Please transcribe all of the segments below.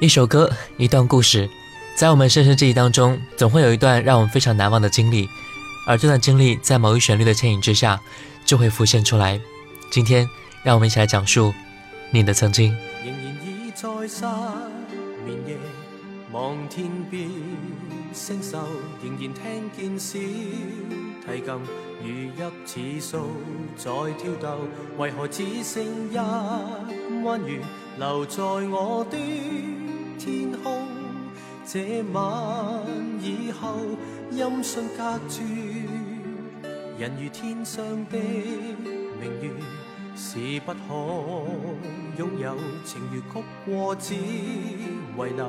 一首歌，一段故事，在我们深深记忆当中，总会有一段让我们非常难忘的经历，而这段经历在某一旋律的牵引之下，就会浮现出来。今天，让我们一起来讲述你的曾经。星宿，仍然听见小提琴如泣似诉在挑逗，为何只剩一弯月留在我的？天空，这晚以后，音讯隔绝，人如天上的明月，是不可拥有。情如曲过，只遗留，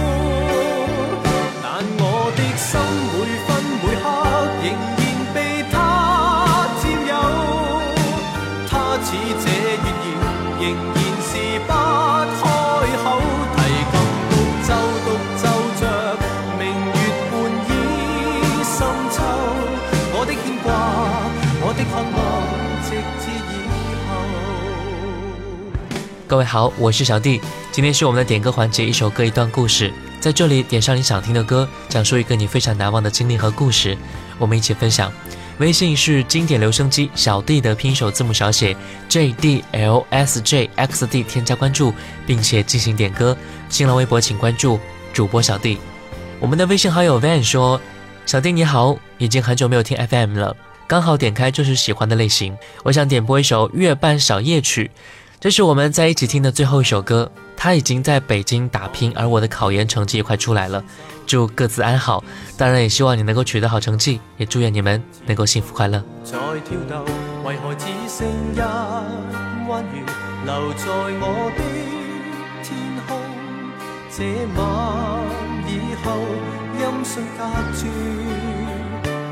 各位好，我是小弟。今天是我们的点歌环节，一首歌一段故事，在这里点上你想听的歌，讲述一个你非常难忘的经历和故事，我们一起分享。微信是经典留声机小弟的拼手字母小写 J D L S J X D，添加关注并且进行点歌。新浪微博请关注主播小弟。我们的微信好友 Van 说：“小弟你好，已经很久没有听 FM 了，刚好点开就是喜欢的类型，我想点播一首《月半小夜曲》。”这是我们在一起听的最后一首歌。他已经在北京打拼，而我的考研成绩也快出来了。祝各自安好，当然也希望你能够取得好成绩，也祝愿你们能够幸福快乐。在跳动，为何只剩一弯月留在我的天空？这晚以后，音讯隔绝，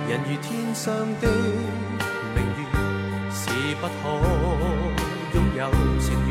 人如天上的明月，是不可。拥有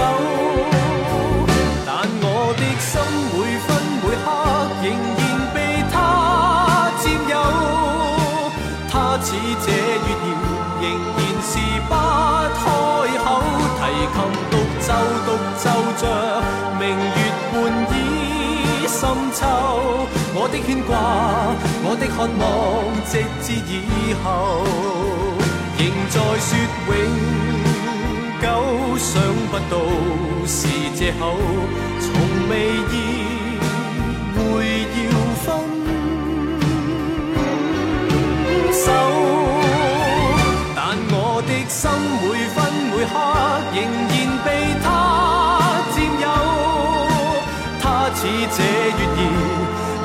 手，但我的心每分每刻仍然被他占有。他似这月儿，仍然是不开口。提琴独奏独奏着明月半倚深秋。我的牵挂，我的渴望，直至以后，仍在说永。久想不到是借口，从未意会要分手。但我的心每分每刻仍然被他占有。他似这月儿，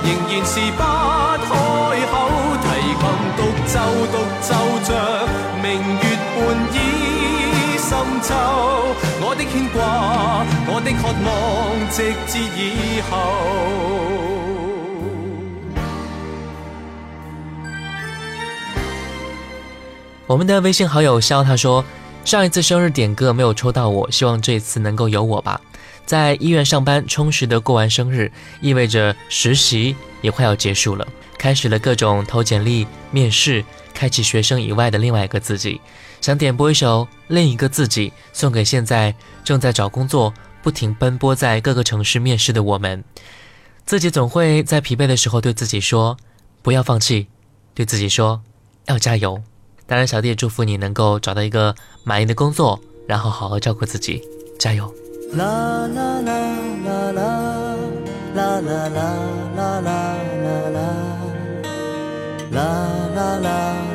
仍然是不开口。提琴独奏独奏着明月半。深秋，我的牵挂，我的渴望，直至以后。我们的微信好友肖他说，上一次生日点歌没有抽到我，希望这次能够有我吧。在医院上班，充实的过完生日，意味着实习也快要结束了，开始了各种投简历、面试，开启学生以外的另外一个自己。想点播一首《另一个自己》，送给现在正在找工作、不停奔波在各个城市面试的我们。自己总会在疲惫的时候对自己说：“不要放弃。”对自己说：“要加油。当然，小弟也祝福你能够找到一个满意的工作，然后好好照顾自己，加油。啦啦啦啦啦啦啦啦啦啦啦啦啦啦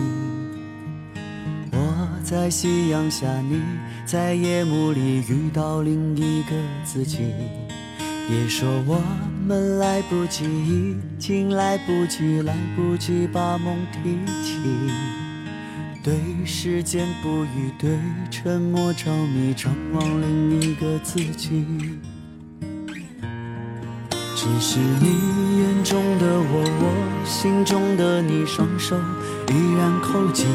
在夕阳下，你在夜幕里遇到另一个自己。别说我们来不及，已经来不及，来不及把梦提起。对时间不语，对沉默着迷，张望另一个自己。只是你眼中的我，我心中的你，双手依然扣紧。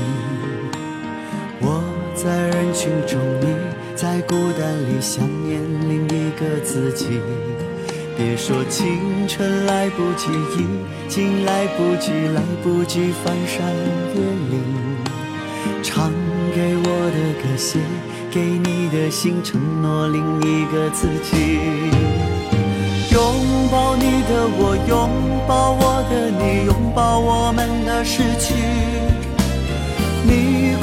在人群中，你在孤单里想念另一个自己。别说青春来不及，已经来不及，来不及翻山越岭。唱给我的歌，写给你的信，承诺另一个自己。拥抱你的我，拥抱我的你，拥抱我们的失去。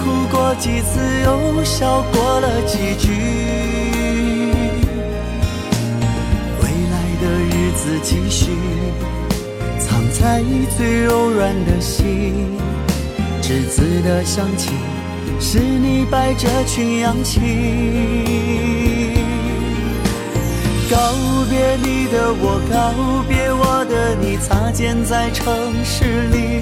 哭过几次，又笑过了几句。未来的日子继续，藏在最柔软的心。栀子的香气，是你摆着群羊起。告别你的我，告别我的你，擦肩在城市里，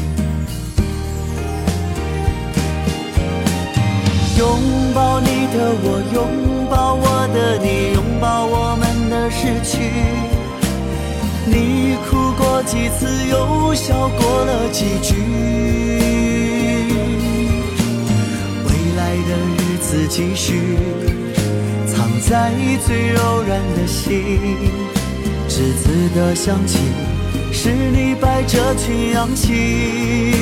拥抱你的我，拥抱我的你，拥抱我们的失去。你哭过几次，又笑过了几句。未来的日子继续，藏在最柔软的心。栀子的香气，是你摆着群羊起。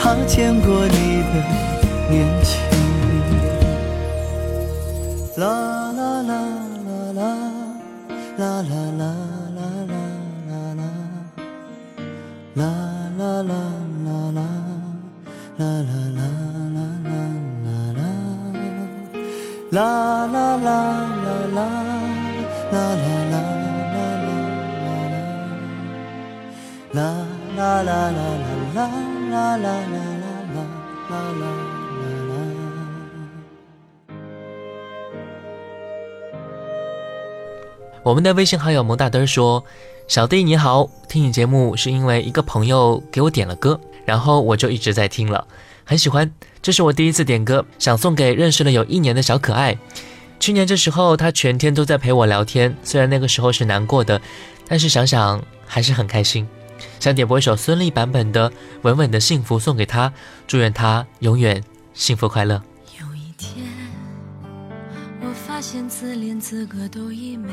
他见过你的年轻，我们的微信好友萌大灯说：“小弟你好，听你节目是因为一个朋友给我点了歌，然后我就一直在听了，很喜欢。这是我第一次点歌，想送给认识了有一年的小可爱。去年这时候他全天都在陪我聊天，虽然那个时候是难过的，但是想想还是很开心。想点播一首孙俪版本的《稳稳的幸福》送给他，祝愿他永远幸福快乐。”有一天，我发现自怜资格都已没。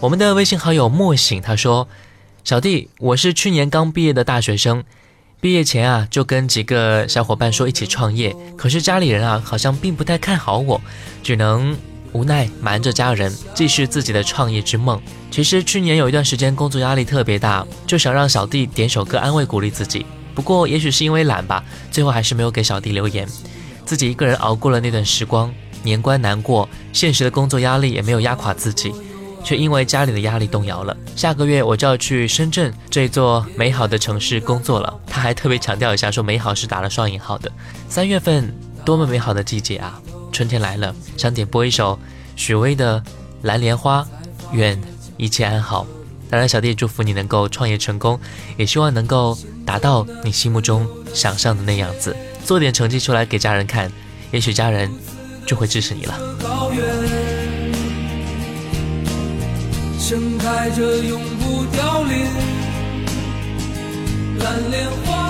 我们的微信好友莫醒他说：“小弟，我是去年刚毕业的大学生，毕业前啊就跟几个小伙伴说一起创业，可是家里人啊好像并不太看好我，只能无奈瞒着家人继续自己的创业之梦。其实去年有一段时间工作压力特别大，就想让小弟点首歌安慰鼓励自己。不过也许是因为懒吧，最后还是没有给小弟留言，自己一个人熬过了那段时光，年关难过，现实的工作压力也没有压垮自己。”却因为家里的压力动摇了。下个月我就要去深圳这座美好的城市工作了。他还特别强调一下，说美好是打了双引号的。三月份多么美好的季节啊！春天来了，想点播一首许巍的《蓝莲花》，愿一切安好。当然，小弟祝福你能够创业成功，也希望能够达到你心目中想象的那样子，做点成绩出来给家人看，也许家人就会支持你了。盛开着永不凋零蓝莲花。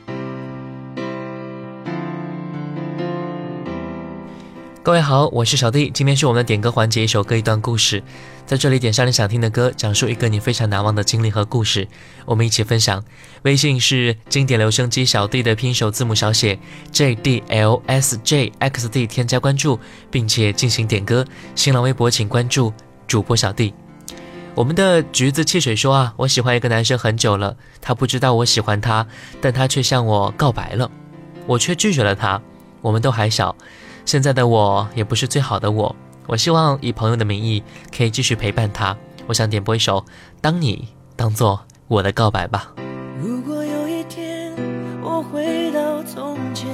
各位好，我是小弟，今天是我们的点歌环节，一首歌一段故事，在这里点上你想听的歌，讲述一个你非常难忘的经历和故事，我们一起分享。微信是经典留声机小弟的拼手字母小写 J D L S J X D，添加关注并且进行点歌。新浪微博请关注主播小弟。我们的橘子汽水说啊，我喜欢一个男生很久了，他不知道我喜欢他，但他却向我告白了，我却拒绝了他。我们都还小。现在的我也不是最好的我，我希望以朋友的名义可以继续陪伴他。我想点播一首《当你当做我的告白》吧。如果有一天我回到从前，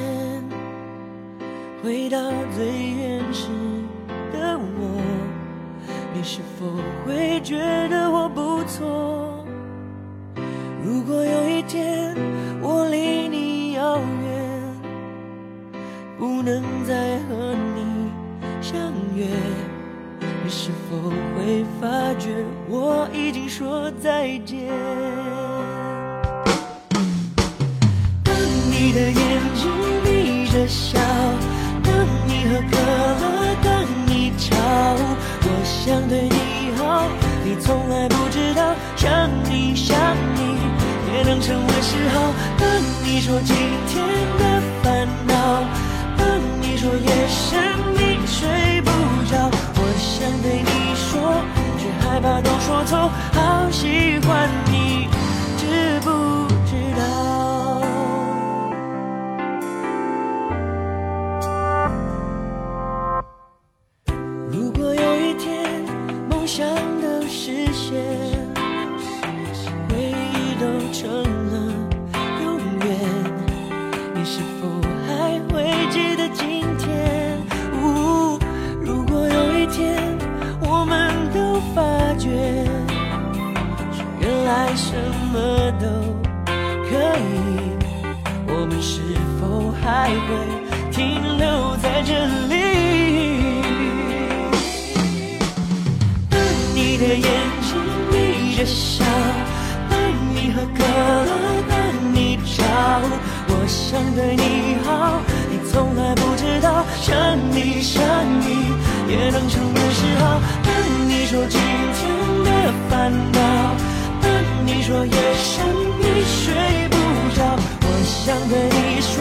回到最原始的我，你是否会觉得我不错？如果有一天否会发觉我已经说再见？当你的眼睛眯着笑，当你喝可乐，当你吵，我想对你好，你从来不知道，想你想你也能成为嗜好。当你说今天的烦恼。当你说夜深你睡不着，我想对你，害怕都说错。好喜欢都可以，我们是否还会停留在这里？当你的眼睛眯着笑，当你喝可乐，当你吵，我想对你好，你从来不知道，想你想你也能成为嗜好。当你说今天的烦恼，说夜深你睡不着，我想对你说，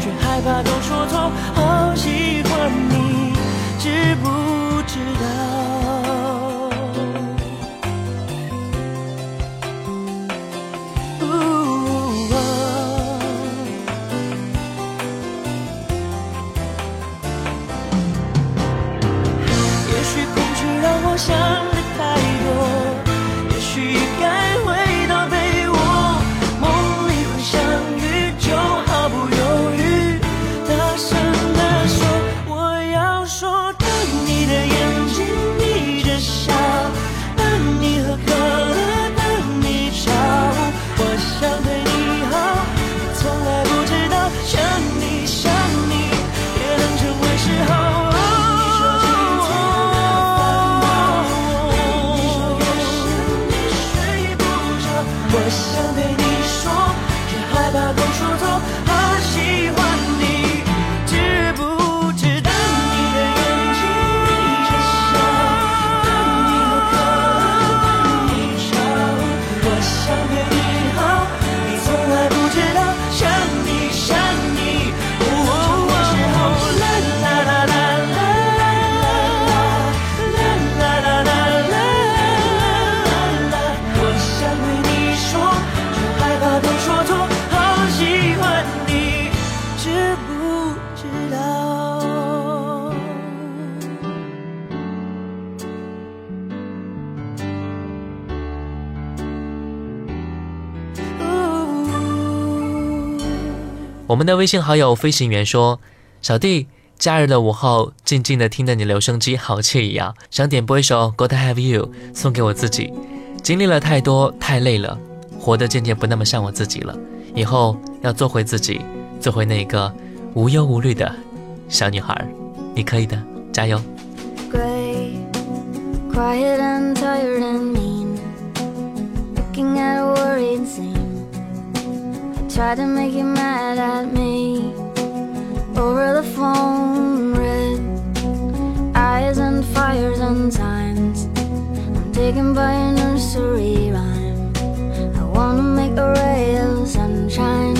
却害怕都说错，好喜欢你，知不知道？我们的微信好友飞行员说：“小弟，假日的午后，静静的听着你留声机，好惬意啊！想点播一首《Good to Have You》，送给我自己。经历了太多，太累了，活得渐渐不那么像我自己了。以后要做回自己，做回那个无忧无虑的小女孩。你可以的，加油！” quiet and tired and mean. Looking at tried to make you mad at me over the phone. Red eyes and fires and signs. I'm taken by a nursery rhyme. I wanna make a ray of sunshine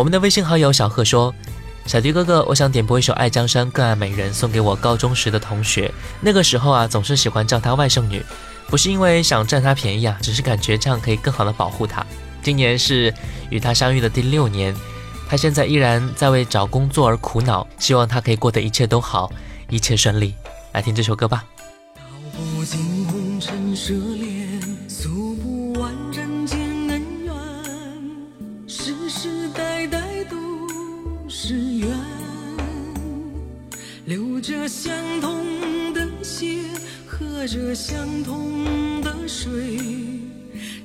我们的微信好友小贺说，小迪哥哥，我想点播一首爱江山更爱美人送给我高中时的同学，那个时候啊总是喜欢叫她外甥女。不是因为想占她便宜啊，只是感觉这样可以更好的保护她。今年是与她相遇的第六年，她现在依然在为找工作而苦恼，希望她可以过得一切都好，一切顺利。来听这首歌吧。相同的血喝着相同的水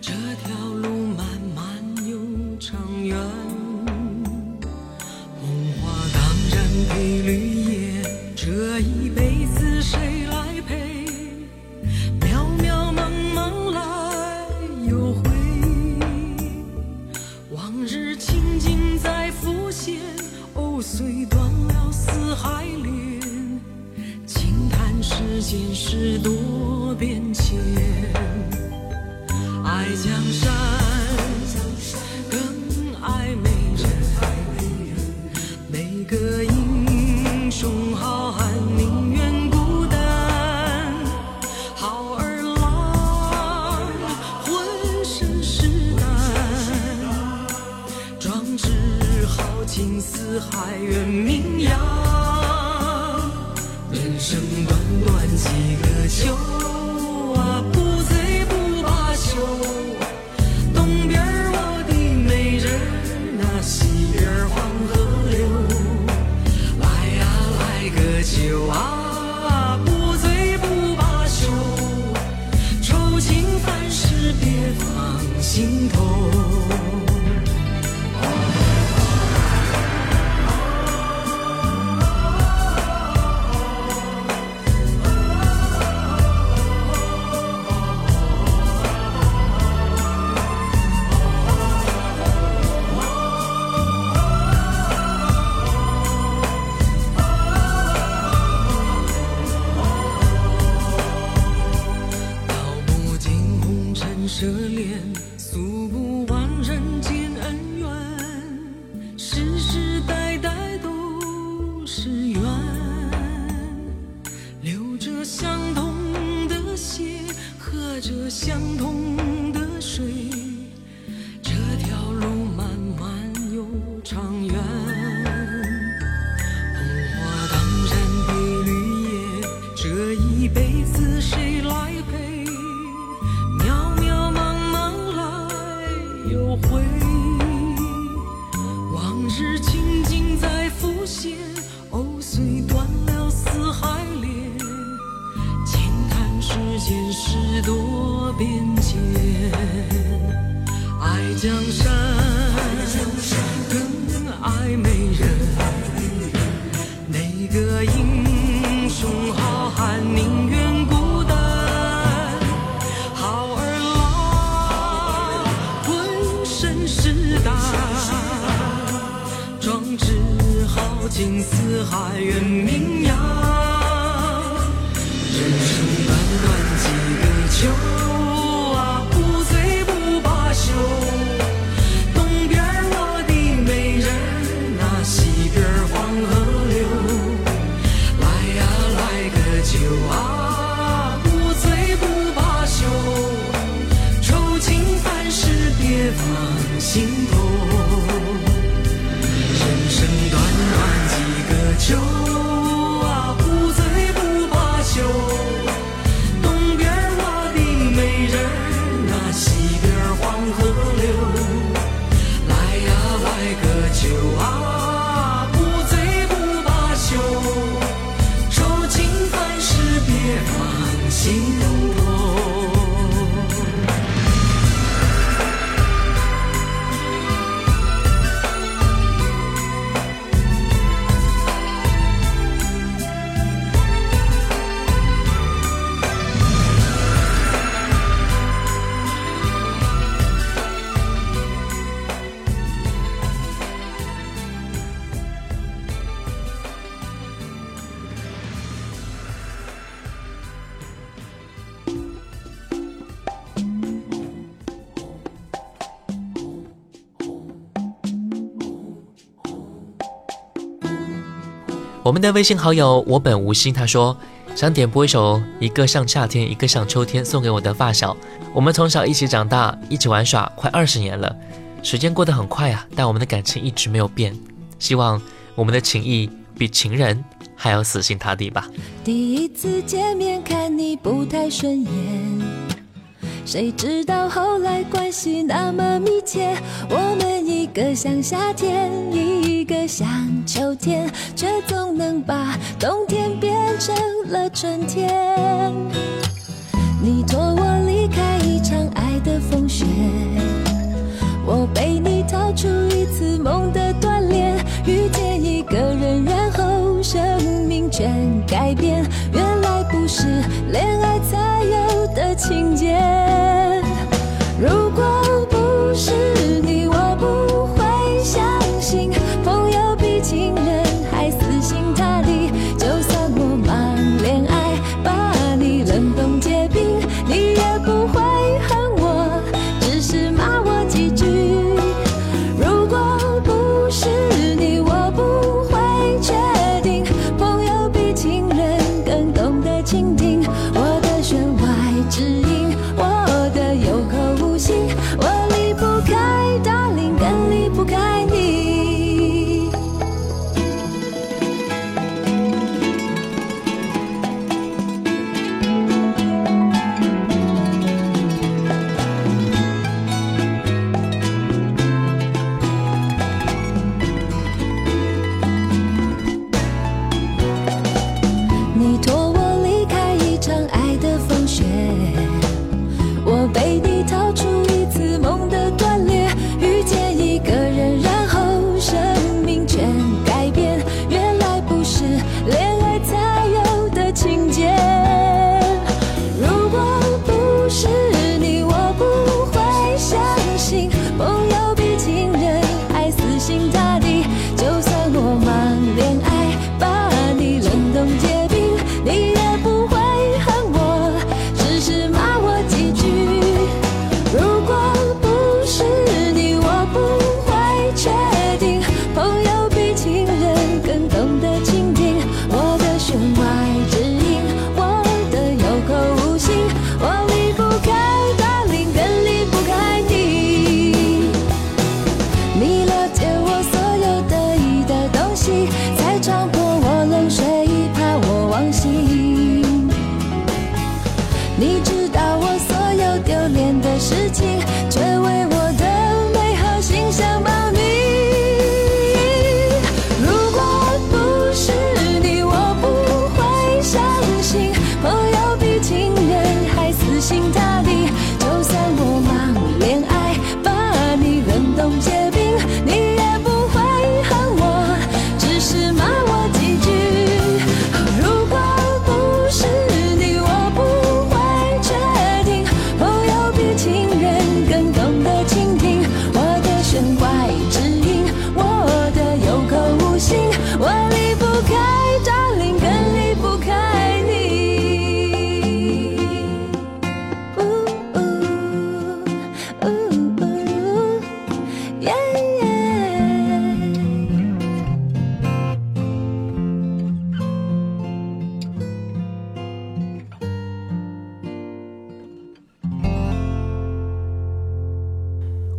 这条路漫漫又长远红花当然配绿尽四海远名扬。人生短短几个秋。我们的微信好友我本无心，他说想点播一首《一个像夏天，一个像秋天》，送给我的发小。我们从小一起长大，一起玩耍，快二十年了，时间过得很快啊，但我们的感情一直没有变。希望我们的情谊比情人还要死心塌地吧。第一次见面看你不太顺眼，谁知道后来关系那么密切。我们一个像夏天，一个像秋天，却总能把冬天变成了春天。你托我离开一场爱的风雪，我被你逃出一次梦的锻炼，遇见一个人，然后生命全改变。原来不是恋爱才的情节。如果不是你，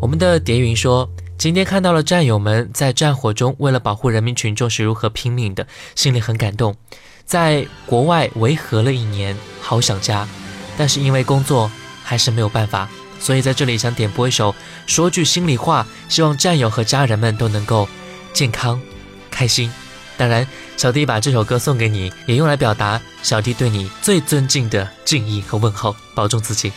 我们的蝶云说，今天看到了战友们在战火中为了保护人民群众是如何拼命的，心里很感动。在国外维和了一年，好想家，但是因为工作还是没有办法，所以在这里想点播一首，说句心里话，希望战友和家人们都能够健康、开心。当然，小弟把这首歌送给你，也用来表达小弟对你最尊敬的敬意和问候，保重自己。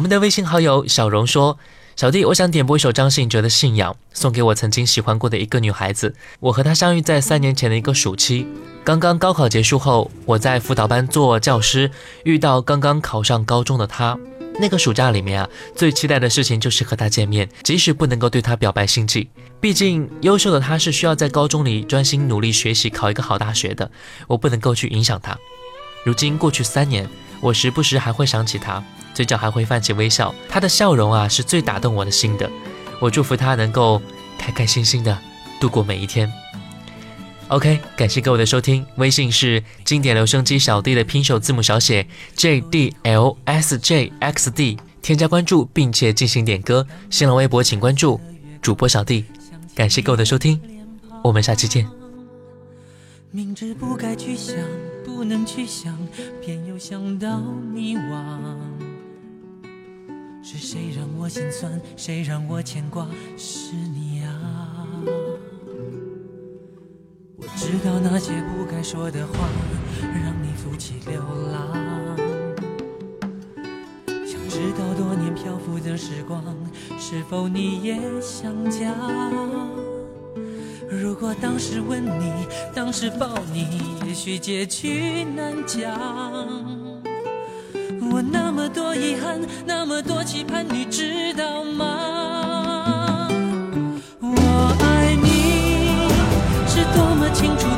我们的微信好友小荣说：“小弟，我想点播一首张信哲的《信仰》，送给我曾经喜欢过的一个女孩子。我和她相遇在三年前的一个暑期，刚刚高考结束后，我在辅导班做教师，遇到刚刚考上高中的她。那个暑假里面啊，最期待的事情就是和她见面，即使不能够对她表白心迹，毕竟优秀的她是需要在高中里专心努力学习，考一个好大学的，我不能够去影响她。如今过去三年，我时不时还会想起她。”嘴角还会泛起微笑，他的笑容啊是最打动我的心的。我祝福他能够开开心心的度过每一天。OK，感谢各位的收听，微信是经典留声机小弟的拼手字母小写 J D L S J X D，添加关注并且进行点歌。新浪微博请关注主播小弟。感谢各位的收听，我们下期见。明知不该去想，不能去想，偏又想到迷惘。是谁让我心酸？谁让我牵挂？是你啊！我知道那些不该说的话，让你负气流浪。想知道多年漂浮的时光，是否你也想家？如果当时吻你，当时抱你，也许结局难讲。我那么多遗憾，那么多期盼，你知道吗？我爱你是多么清楚，